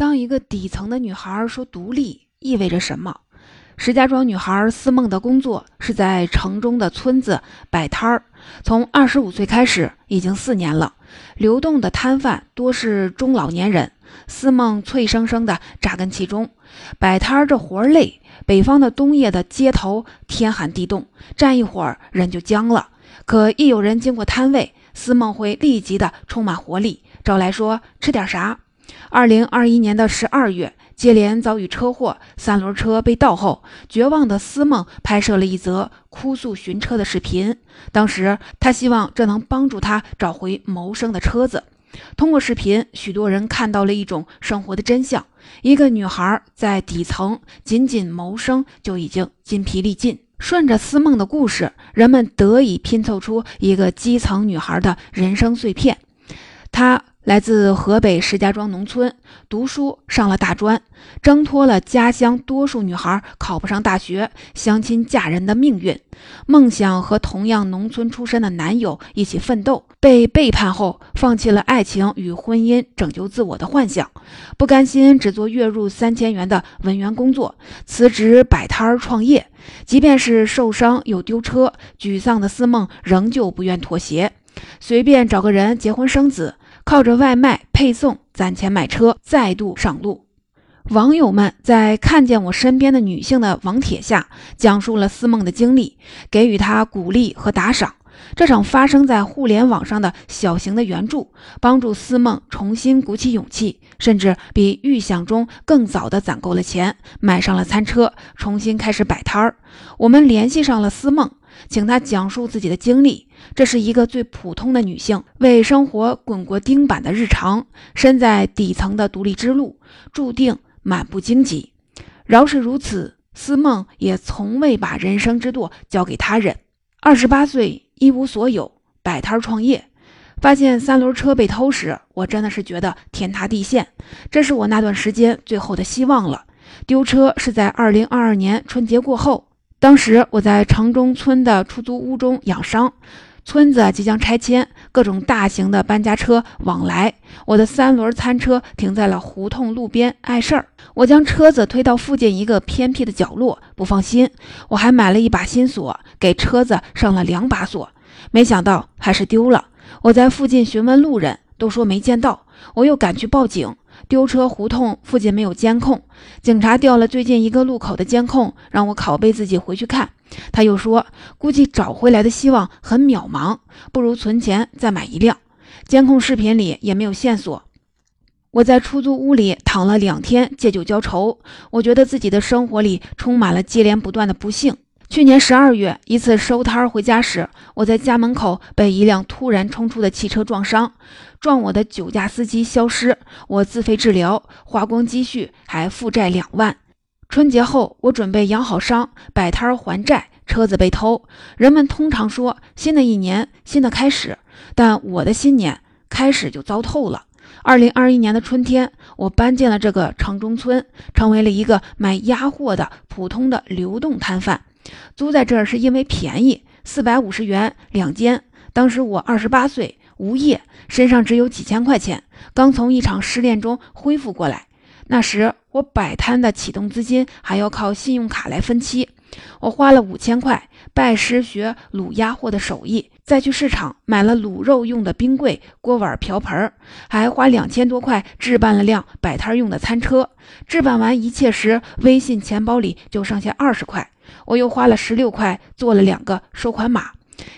当一个底层的女孩说独立意味着什么？石家庄女孩思梦的工作是在城中的村子摆摊儿，从二十五岁开始，已经四年了。流动的摊贩多是中老年人，思梦脆生生的扎根其中。摆摊儿这活儿累，北方的冬夜的街头天寒地冻，站一会儿人就僵了。可一有人经过摊位，思梦会立即的充满活力，招来说吃点啥。二零二一年的十二月，接连遭遇车祸，三轮车被盗后，绝望的思梦拍摄了一则哭诉寻车的视频。当时他希望这能帮助他找回谋生的车子。通过视频，许多人看到了一种生活的真相：一个女孩在底层仅仅谋生就已经筋疲力尽。顺着思梦的故事，人们得以拼凑出一个基层女孩的人生碎片。她。来自河北石家庄农村，读书上了大专，挣脱了家乡多数女孩考不上大学、相亲嫁人的命运，梦想和同样农村出身的男友一起奋斗，被背叛后放弃了爱情与婚姻拯救自我的幻想，不甘心只做月入三千元的文员工作，辞职摆摊儿创业，即便是受伤又丢车，沮丧的思梦仍旧不愿妥协，随便找个人结婚生子。靠着外卖配送攒钱买车，再度上路。网友们在看见我身边的女性的网帖下，讲述了思梦的经历，给予她鼓励和打赏。这场发生在互联网上的小型的援助，帮助思梦重新鼓起勇气，甚至比预想中更早的攒够了钱，买上了餐车，重新开始摆摊儿。我们联系上了思梦。请她讲述自己的经历。这是一个最普通的女性，为生活滚过钉板的日常，身在底层的独立之路，注定满不荆棘。饶是如此，思梦也从未把人生之舵交给他人。二十八岁，一无所有，摆摊创业，发现三轮车被偷时，我真的是觉得天塌地陷。这是我那段时间最后的希望了。丢车是在二零二二年春节过后。当时我在城中村的出租屋中养伤，村子即将拆迁，各种大型的搬家车往来，我的三轮餐车停在了胡同路边碍事儿。我将车子推到附近一个偏僻的角落，不放心，我还买了一把新锁，给车子上了两把锁，没想到还是丢了。我在附近询问路人，都说没见到，我又赶去报警。丢车胡同附近没有监控，警察调了最近一个路口的监控，让我拷贝自己回去看。他又说，估计找回来的希望很渺茫，不如存钱再买一辆。监控视频里也没有线索。我在出租屋里躺了两天，借酒浇愁。我觉得自己的生活里充满了接连不断的不幸。去年十二月，一次收摊回家时，我在家门口被一辆突然冲出的汽车撞伤，撞我的酒驾司机消失，我自费治疗，花光积蓄，还负债两万。春节后，我准备养好伤，摆摊还债，车子被偷。人们通常说新的一年新的开始，但我的新年开始就糟透了。二零二一年的春天，我搬进了这个城中村，成为了一个卖鸭货的普通的流动摊贩。租在这儿是因为便宜，四百五十元两间。当时我二十八岁，无业，身上只有几千块钱，刚从一场失恋中恢复过来。那时我摆摊的启动资金还要靠信用卡来分期，我花了五千块拜师学卤鸭货的手艺，再去市场买了卤肉用的冰柜、锅碗瓢盆，还花两千多块置办了辆摆摊用的餐车。置办完一切时，微信钱包里就剩下二十块。我又花了十六块做了两个收款码，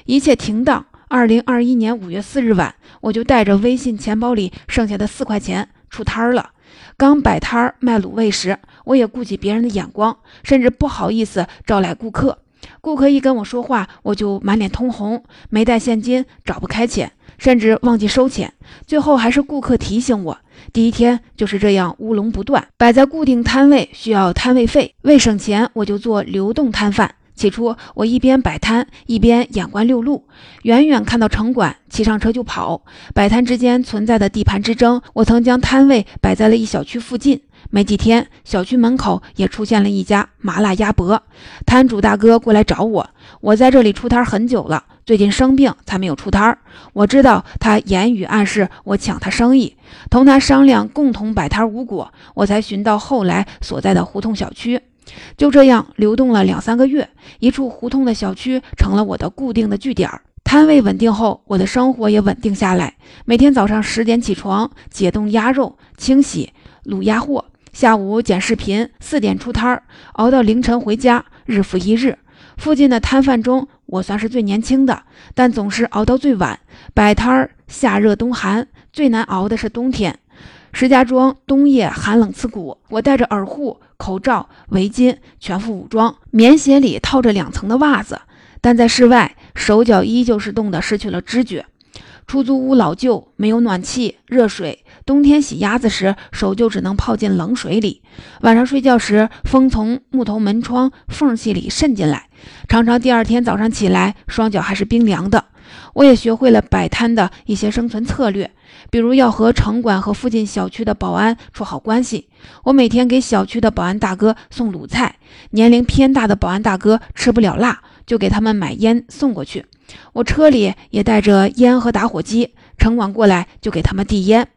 一切停当。二零二一年五月四日晚，我就带着微信钱包里剩下的四块钱出摊儿了。刚摆摊儿卖卤味时，我也顾及别人的眼光，甚至不好意思招来顾客。顾客一跟我说话，我就满脸通红，没带现金找不开钱。甚至忘记收钱，最后还是顾客提醒我。第一天就是这样乌龙不断。摆在固定摊位需要摊位费，为省钱我就做流动摊贩。起初我一边摆摊一边眼观六路，远远看到城管，骑上车就跑。摆摊之间存在的地盘之争，我曾将摊位摆在了一小区附近。没几天，小区门口也出现了一家麻辣鸭脖，摊主大哥过来找我。我在这里出摊很久了，最近生病才没有出摊。我知道他言语暗示我抢他生意，同他商量共同摆摊无果，我才寻到后来所在的胡同小区。就这样流动了两三个月，一处胡同的小区成了我的固定的据点。摊位稳定后，我的生活也稳定下来。每天早上十点起床，解冻鸭肉、清洗、卤鸭货；下午剪视频，四点出摊儿，熬到凌晨回家，日复一日。附近的摊贩中，我算是最年轻的，但总是熬到最晚。摆摊儿，夏热冬寒，最难熬的是冬天。石家庄冬夜寒冷刺骨，我戴着耳护、口罩、围巾，全副武装，棉鞋里套着两层的袜子，但在室外，手脚依旧是冻得失去了知觉。出租屋老旧，没有暖气、热水，冬天洗鸭子时，手就只能泡进冷水里。晚上睡觉时，风从木头门窗缝隙里渗进来，常常第二天早上起来，双脚还是冰凉的。我也学会了摆摊的一些生存策略，比如要和城管和附近小区的保安处好关系。我每天给小区的保安大哥送卤菜，年龄偏大的保安大哥吃不了辣，就给他们买烟送过去。我车里也带着烟和打火机，城管过来就给他们递烟。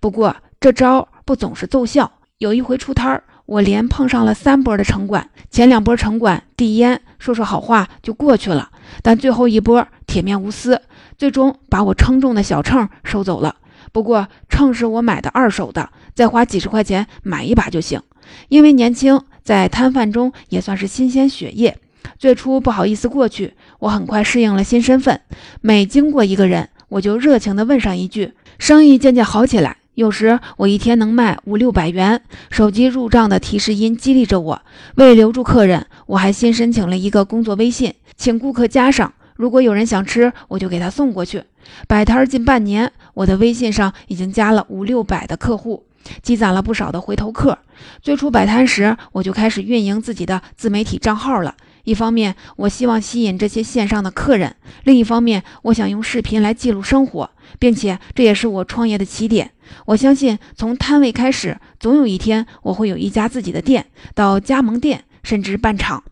不过这招不总是奏效，有一回出摊儿，我连碰上了三波的城管，前两波城管递烟说说好话就过去了，但最后一波。铁面无私，最终把我称重的小秤收走了。不过秤是我买的二手的，再花几十块钱买一把就行。因为年轻，在摊贩中也算是新鲜血液。最初不好意思过去，我很快适应了新身份。每经过一个人，我就热情地问上一句，生意渐渐好起来。有时我一天能卖五六百元，手机入账的提示音激励着我。为留住客人，我还新申请了一个工作微信，请顾客加上。如果有人想吃，我就给他送过去。摆摊近半年，我的微信上已经加了五六百的客户，积攒了不少的回头客。最初摆摊时，我就开始运营自己的自媒体账号了。一方面，我希望吸引这些线上的客人；另一方面，我想用视频来记录生活，并且这也是我创业的起点。我相信，从摊位开始，总有一天我会有一家自己的店，到加盟店，甚至办厂。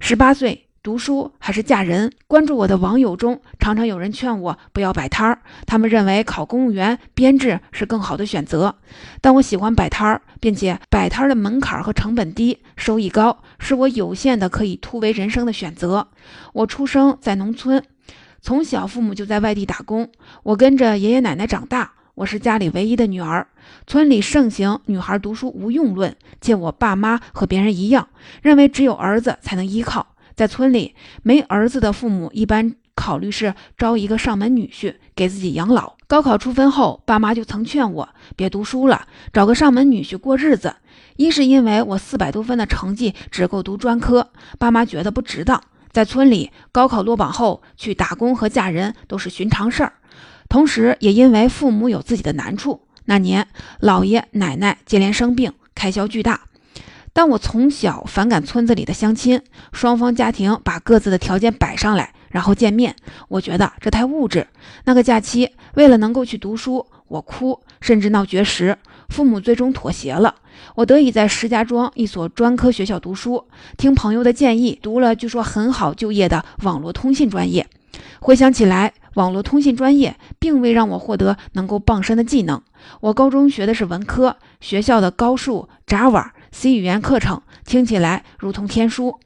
十八岁。读书还是嫁人？关注我的网友中，常常有人劝我不要摆摊儿，他们认为考公务员编制是更好的选择。但我喜欢摆摊儿，并且摆摊儿的门槛和成本低，收益高，是我有限的可以突围人生的选择。我出生在农村，从小父母就在外地打工，我跟着爷爷奶奶长大，我是家里唯一的女儿。村里盛行女孩读书无用论，且我爸妈和别人一样，认为只有儿子才能依靠。在村里，没儿子的父母一般考虑是招一个上门女婿给自己养老。高考出分后，爸妈就曾劝我别读书了，找个上门女婿过日子。一是因为我四百多分的成绩只够读专科，爸妈觉得不值当。在村里，高考落榜后去打工和嫁人都是寻常事儿。同时，也因为父母有自己的难处，那年姥爷奶奶接连生病，开销巨大。但我从小反感村子里的相亲，双方家庭把各自的条件摆上来，然后见面，我觉得这太物质。那个假期，为了能够去读书，我哭，甚至闹绝食，父母最终妥协了。我得以在石家庄一所专科学校读书，听朋友的建议，读了据说很好就业的网络通信专业。回想起来，网络通信专业并未让我获得能够傍身的技能。我高中学的是文科，学校的高数、Java。C 语言课程听起来如同天书，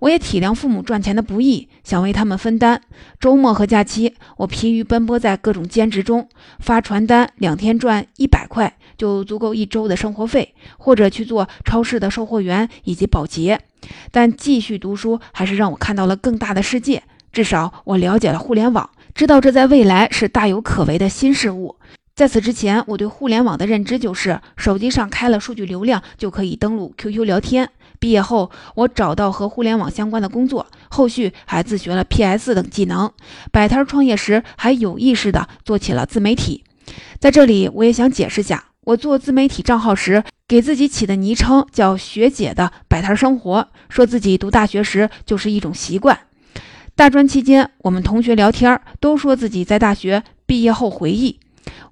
我也体谅父母赚钱的不易，想为他们分担。周末和假期，我疲于奔波在各种兼职中，发传单，两天赚一百块就足够一周的生活费，或者去做超市的售货员以及保洁。但继续读书还是让我看到了更大的世界，至少我了解了互联网，知道这在未来是大有可为的新事物。在此之前，我对互联网的认知就是手机上开了数据流量就可以登录 QQ 聊天。毕业后，我找到和互联网相关的工作，后续还自学了 PS 等技能。摆摊创业时，还有意识地做起了自媒体。在这里，我也想解释下，我做自媒体账号时给自己起的昵称叫“学姐的摆摊生活”，说自己读大学时就是一种习惯。大专期间，我们同学聊天都说自己在大学毕业后回忆。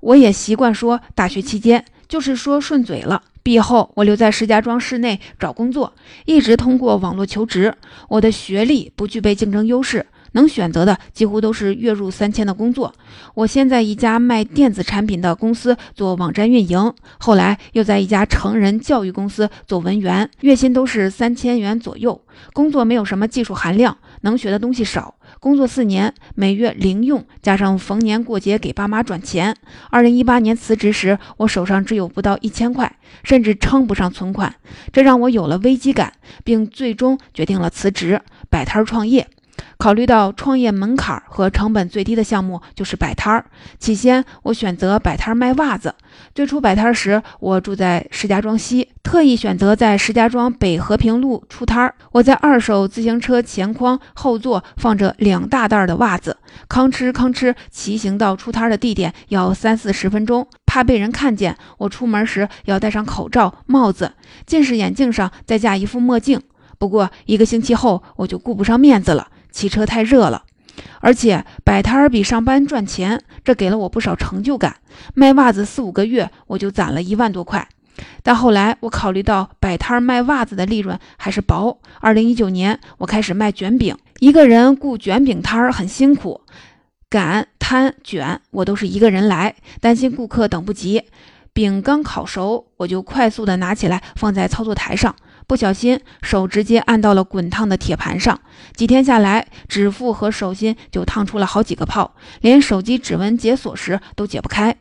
我也习惯说大学期间，就是说顺嘴了。毕业后，我留在石家庄市内找工作，一直通过网络求职。我的学历不具备竞争优势，能选择的几乎都是月入三千的工作。我先在一家卖电子产品的公司做网站运营，后来又在一家成人教育公司做文员，月薪都是三千元左右。工作没有什么技术含量，能学的东西少。工作四年，每月零用加上逢年过节给爸妈转钱。二零一八年辞职时，我手上只有不到一千块，甚至称不上存款，这让我有了危机感，并最终决定了辞职，摆摊创业。考虑到创业门槛和成本最低的项目就是摆摊儿，起先我选择摆摊卖袜子。最初摆摊时，我住在石家庄西，特意选择在石家庄北和平路出摊儿。我在二手自行车前筐后座放着两大袋的袜子，吭哧吭哧骑行到出摊的地点要三四十分钟，怕被人看见。我出门时要戴上口罩、帽子，近视眼镜上再架一副墨镜。不过一个星期后，我就顾不上面子了。骑车太热了，而且摆摊儿比上班赚钱，这给了我不少成就感。卖袜子四五个月，我就攒了一万多块。但后来我考虑到摆摊儿卖袜子的利润还是薄。二零一九年，我开始卖卷饼，一个人雇卷饼摊儿很辛苦，擀、摊、卷，我都是一个人来，担心顾客等不及。饼刚烤熟，我就快速的拿起来放在操作台上。不小心手直接按到了滚烫的铁盘上，几天下来，指腹和手心就烫出了好几个泡，连手机指纹解锁时都解不开。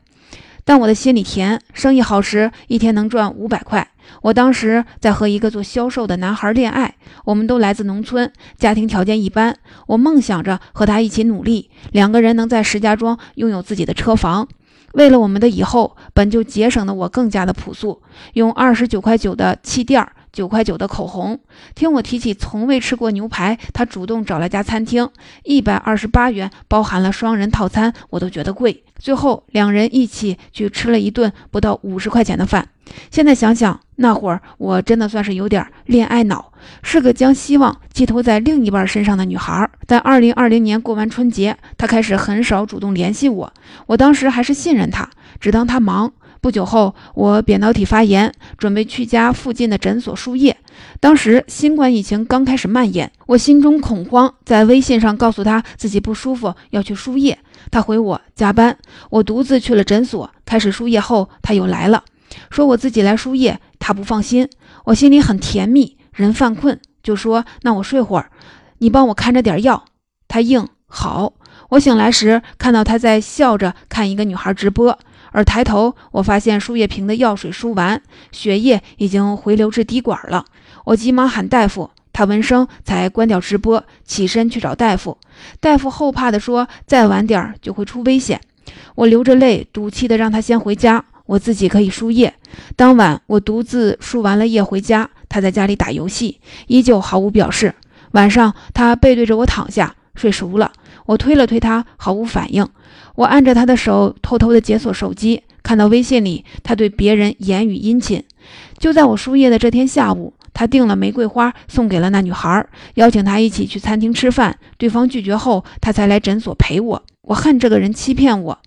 但我的心里甜，生意好时一天能赚五百块。我当时在和一个做销售的男孩恋爱，我们都来自农村，家庭条件一般。我梦想着和他一起努力，两个人能在石家庄拥有自己的车房。为了我们的以后，本就节省的我更加的朴素，用二十九块九的气垫儿。九块九的口红，听我提起从未吃过牛排，他主动找了家餐厅，一百二十八元包含了双人套餐，我都觉得贵。最后两人一起去吃了一顿不到五十块钱的饭。现在想想，那会儿我真的算是有点恋爱脑，是个将希望寄托在另一半身上的女孩。但二零二零年过完春节，他开始很少主动联系我，我当时还是信任他，只当他忙。不久后，我扁桃体发炎，准备去家附近的诊所输液。当时新冠疫情刚开始蔓延，我心中恐慌，在微信上告诉他自己不舒服要去输液。他回我加班，我独自去了诊所。开始输液后，他又来了，说我自己来输液，他不放心。我心里很甜蜜，人犯困就说那我睡会儿，你帮我看着点药。他应好。我醒来时看到他在笑着看一个女孩直播。而抬头，我发现输液瓶的药水输完，血液已经回流至滴管了。我急忙喊大夫，他闻声才关掉直播，起身去找大夫。大夫后怕地说：“再晚点就会出危险。”我流着泪，赌气地让他先回家，我自己可以输液。当晚，我独自输完了液回家，他在家里打游戏，依旧毫无表示。晚上，他背对着我躺下睡熟了，我推了推他，毫无反应。我按着他的手，偷偷的解锁手机，看到微信里他对别人言语殷勤。就在我输液的这天下午，他订了玫瑰花送给了那女孩，邀请她一起去餐厅吃饭。对方拒绝后，他才来诊所陪我。我恨这个人欺骗我，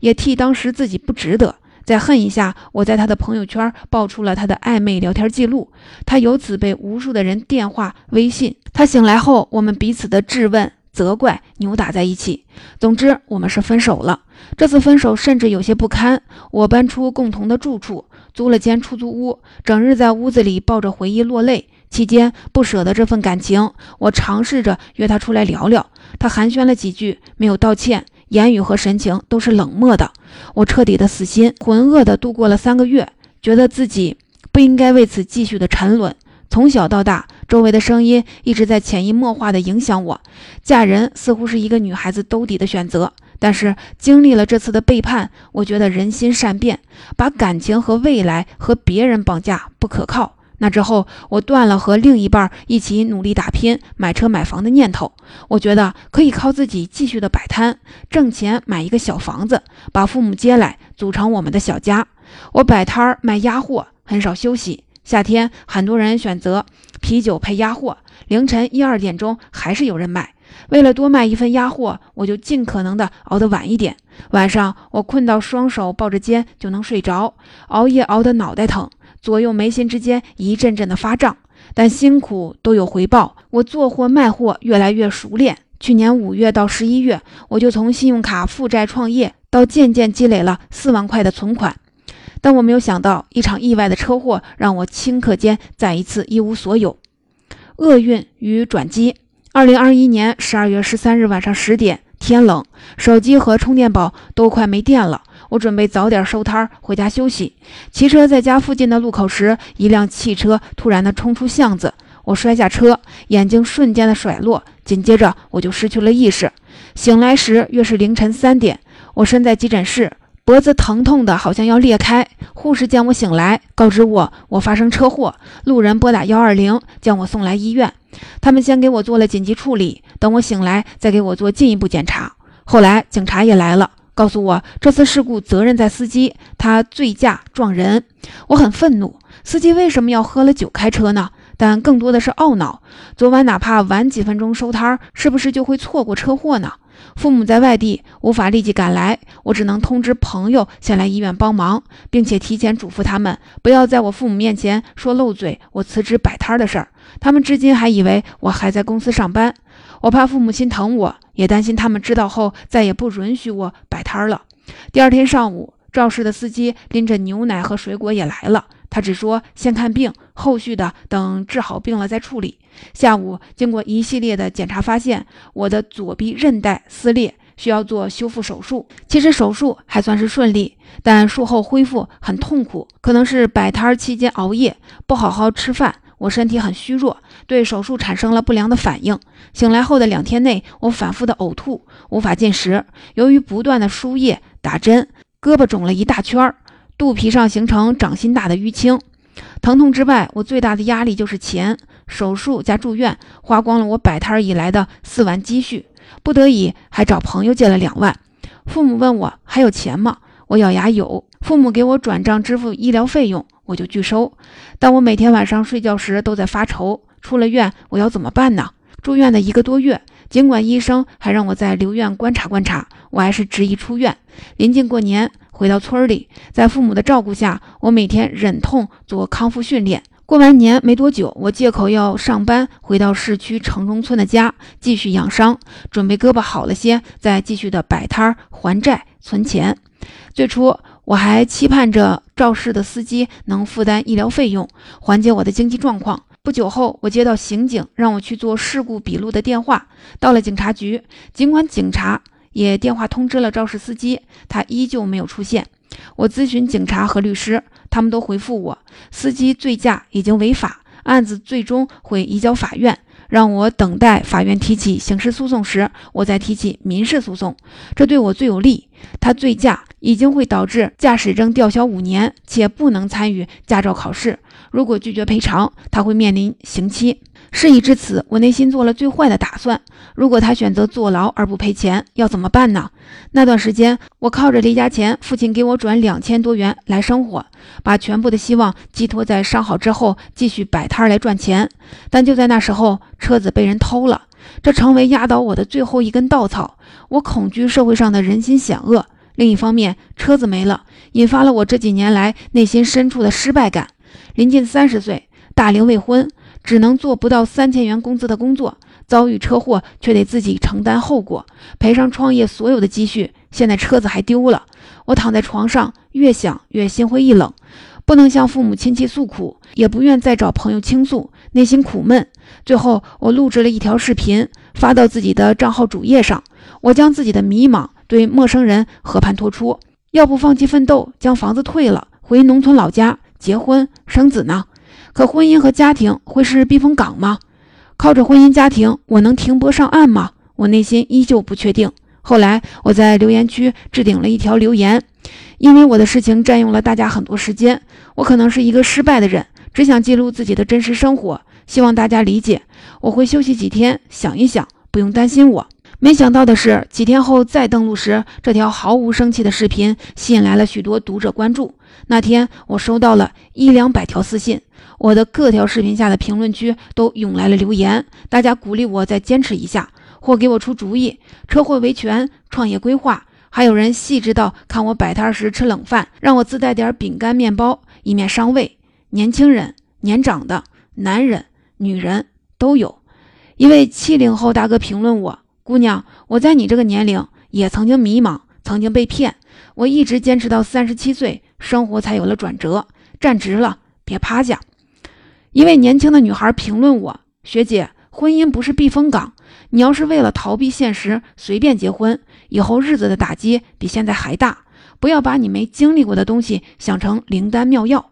也替当时自己不值得。再恨一下，我在他的朋友圈爆出了他的暧昧聊天记录，他由此被无数的人电话、微信。他醒来后，我们彼此的质问。责怪扭打在一起，总之我们是分手了。这次分手甚至有些不堪。我搬出共同的住处，租了间出租屋，整日在屋子里抱着回忆落泪。期间不舍得这份感情，我尝试着约他出来聊聊。他寒暄了几句，没有道歉，言语和神情都是冷漠的。我彻底的死心，浑噩的度过了三个月，觉得自己不应该为此继续的沉沦。从小到大。周围的声音一直在潜移默化地影响我。嫁人似乎是一个女孩子兜底的选择，但是经历了这次的背叛，我觉得人心善变，把感情和未来和别人绑架不可靠。那之后，我断了和另一半一起努力打拼、买车买房的念头。我觉得可以靠自己继续的摆摊挣钱，买一个小房子，把父母接来，组成我们的小家。我摆摊儿卖鸭货，很少休息。夏天，很多人选择啤酒配鸭货，凌晨一二点钟还是有人买。为了多卖一份鸭货，我就尽可能的熬得晚一点。晚上我困到双手抱着肩就能睡着，熬夜熬得脑袋疼，左右眉心之间一阵阵的发胀。但辛苦都有回报，我做货卖货越来越熟练。去年五月到十一月，我就从信用卡负债创业，到渐渐积累了四万块的存款。但我没有想到，一场意外的车祸让我顷刻间再一次一无所有。厄运与转机。二零二一年十二月十三日晚上十点，天冷，手机和充电宝都快没电了。我准备早点收摊回家休息。骑车在家附近的路口时，一辆汽车突然的冲出巷子，我摔下车，眼睛瞬间的甩落，紧接着我就失去了意识。醒来时约是凌晨三点，我身在急诊室。脖子疼痛的好像要裂开，护士见我醒来，告知我我发生车祸，路人拨打幺二零将我送来医院。他们先给我做了紧急处理，等我醒来再给我做进一步检查。后来警察也来了，告诉我这次事故责任在司机，他醉驾撞人。我很愤怒，司机为什么要喝了酒开车呢？但更多的是懊恼，昨晚哪怕晚几分钟收摊，是不是就会错过车祸呢？父母在外地，无法立即赶来，我只能通知朋友先来医院帮忙，并且提前嘱咐他们不要在我父母面前说漏嘴我辞职摆摊的事儿。他们至今还以为我还在公司上班，我怕父母心疼我，也担心他们知道后再也不允许我摆摊了。第二天上午，肇事的司机拎着牛奶和水果也来了。他只说先看病，后续的等治好病了再处理。下午经过一系列的检查，发现我的左臂韧带撕裂，需要做修复手术。其实手术还算是顺利，但术后恢复很痛苦，可能是摆摊期间熬夜不好好吃饭，我身体很虚弱，对手术产生了不良的反应。醒来后的两天内，我反复的呕吐，无法进食。由于不断的输液打针，胳膊肿了一大圈儿。肚皮上形成掌心大的淤青，疼痛之外，我最大的压力就是钱。手术加住院，花光了我摆摊以来的四万积蓄，不得已还找朋友借了两万。父母问我还有钱吗？我咬牙有。父母给我转账支付医疗费用，我就拒收。但我每天晚上睡觉时都在发愁，出了院我要怎么办呢？住院的一个多月，尽管医生还让我在留院观察观察，我还是执意出院。临近过年。回到村里，在父母的照顾下，我每天忍痛做康复训练。过完年没多久，我借口要上班，回到市区城中村的家，继续养伤，准备胳膊好了些，再继续的摆摊还债存钱。最初我还期盼着肇事的司机能负担医疗费用，缓解我的经济状况。不久后，我接到刑警让我去做事故笔录的电话。到了警察局，尽管警察。也电话通知了肇事司机，他依旧没有出现。我咨询警察和律师，他们都回复我，司机醉驾已经违法，案子最终会移交法院，让我等待法院提起刑事诉讼时，我再提起民事诉讼，这对我最有利。他醉驾已经会导致驾驶证吊销五年，且不能参与驾照考试。如果拒绝赔偿，他会面临刑期。事已至此，我内心做了最坏的打算。如果他选择坐牢而不赔钱，要怎么办呢？那段时间，我靠着离家前父亲给我转两千多元来生活，把全部的希望寄托在伤好之后继续摆摊来赚钱。但就在那时候，车子被人偷了，这成为压倒我的最后一根稻草。我恐惧社会上的人心险恶，另一方面，车子没了，引发了我这几年来内心深处的失败感。临近三十岁，大龄未婚。只能做不到三千元工资的工作，遭遇车祸却得自己承担后果，赔上创业所有的积蓄，现在车子还丢了。我躺在床上，越想越心灰意冷，不能向父母亲戚诉苦，也不愿再找朋友倾诉，内心苦闷。最后，我录制了一条视频，发到自己的账号主页上。我将自己的迷茫对陌生人和盘托出：要不放弃奋斗，将房子退了，回农村老家结婚生子呢？可婚姻和家庭会是避风港吗？靠着婚姻家庭，我能停泊上岸吗？我内心依旧不确定。后来我在留言区置顶了一条留言，因为我的事情占用了大家很多时间，我可能是一个失败的人，只想记录自己的真实生活，希望大家理解。我会休息几天，想一想，不用担心我。没想到的是，几天后再登录时，这条毫无生气的视频吸引来了许多读者关注。那天我收到了一两百条私信。我的各条视频下的评论区都涌来了留言，大家鼓励我再坚持一下，或给我出主意，车祸维权、创业规划，还有人细致到看我摆摊时吃冷饭，让我自带点饼干、面包，以免伤胃。年轻人、年长的、男人、女人都有。一位七零后大哥评论我：“姑娘，我在你这个年龄也曾经迷茫，曾经被骗，我一直坚持到三十七岁，生活才有了转折。站直了，别趴下。”一位年轻的女孩评论我：“学姐，婚姻不是避风港，你要是为了逃避现实随便结婚，以后日子的打击比现在还大。不要把你没经历过的东西想成灵丹妙药。”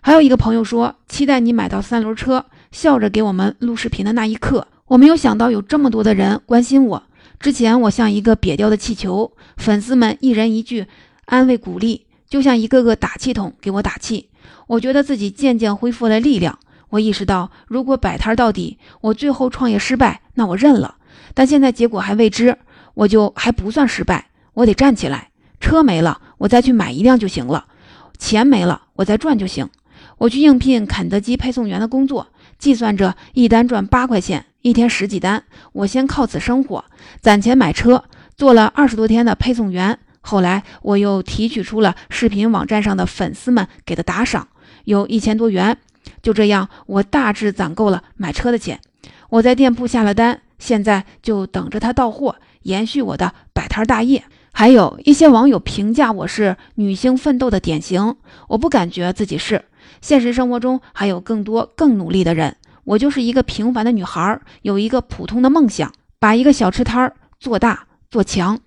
还有一个朋友说：“期待你买到三轮车，笑着给我们录视频的那一刻。”我没有想到有这么多的人关心我。之前我像一个瘪掉的气球，粉丝们一人一句安慰鼓励，就像一个个打气筒给我打气。我觉得自己渐渐恢复了力量。我意识到，如果摆摊到底，我最后创业失败，那我认了。但现在结果还未知，我就还不算失败。我得站起来。车没了，我再去买一辆就行了；钱没了，我再赚就行。我去应聘肯德基配送员的工作，计算着一单赚八块钱。一天十几单，我先靠此生活，攒钱买车，做了二十多天的配送员。后来我又提取出了视频网站上的粉丝们给的打赏，有一千多元。就这样，我大致攒够了买车的钱。我在店铺下了单，现在就等着他到货，延续我的摆摊大业。还有一些网友评价我是女性奋斗的典型，我不感觉自己是。现实生活中还有更多更努力的人。我就是一个平凡的女孩，有一个普通的梦想，把一个小吃摊儿做大做强。